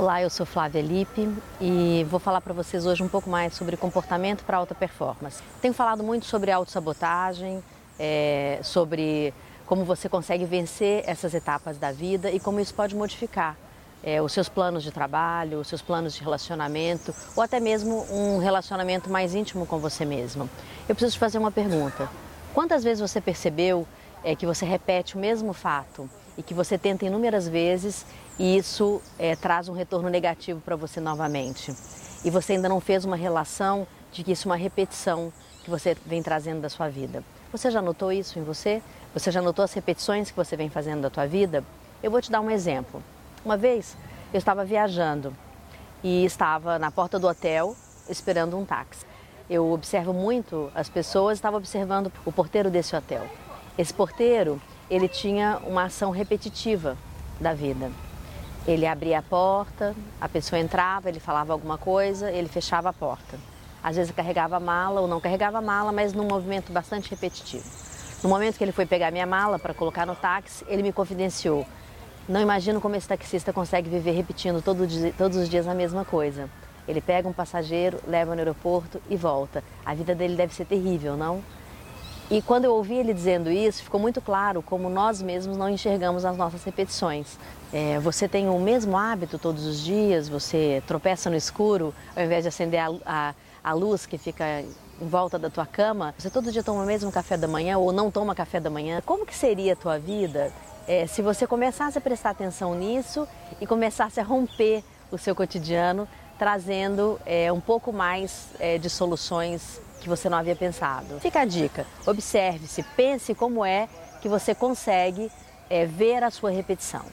Olá, eu sou Flávia Lippe e vou falar para vocês hoje um pouco mais sobre comportamento para alta performance. Tenho falado muito sobre autossabotagem, é, sobre como você consegue vencer essas etapas da vida e como isso pode modificar é, os seus planos de trabalho, os seus planos de relacionamento ou até mesmo um relacionamento mais íntimo com você mesmo. Eu preciso te fazer uma pergunta. Quantas vezes você percebeu é, que você repete o mesmo fato e que você tenta inúmeras vezes e isso é, traz um retorno negativo para você novamente. E você ainda não fez uma relação de que isso é uma repetição que você vem trazendo da sua vida. Você já notou isso em você? Você já notou as repetições que você vem fazendo da tua vida? Eu vou te dar um exemplo. Uma vez eu estava viajando e estava na porta do hotel esperando um táxi. Eu observo muito as pessoas, estava observando o porteiro desse hotel. Esse porteiro, ele tinha uma ação repetitiva da vida. Ele abria a porta, a pessoa entrava, ele falava alguma coisa, ele fechava a porta. Às vezes carregava a mala ou não carregava a mala, mas num movimento bastante repetitivo. No momento que ele foi pegar minha mala para colocar no táxi, ele me confidenciou: Não imagino como esse taxista consegue viver repetindo todo dia, todos os dias a mesma coisa. Ele pega um passageiro, leva no aeroporto e volta. A vida dele deve ser terrível, não? E quando eu ouvi ele dizendo isso, ficou muito claro como nós mesmos não enxergamos as nossas repetições. É, você tem o mesmo hábito todos os dias, você tropeça no escuro, ao invés de acender a, a, a luz que fica em volta da tua cama, você todo dia toma o mesmo café da manhã ou não toma café da manhã. Como que seria a tua vida é, se você começasse a prestar atenção nisso e começasse a romper o seu cotidiano, trazendo é, um pouco mais é, de soluções que você não havia pensado. Fica a dica: observe-se, pense como é que você consegue é, ver a sua repetição.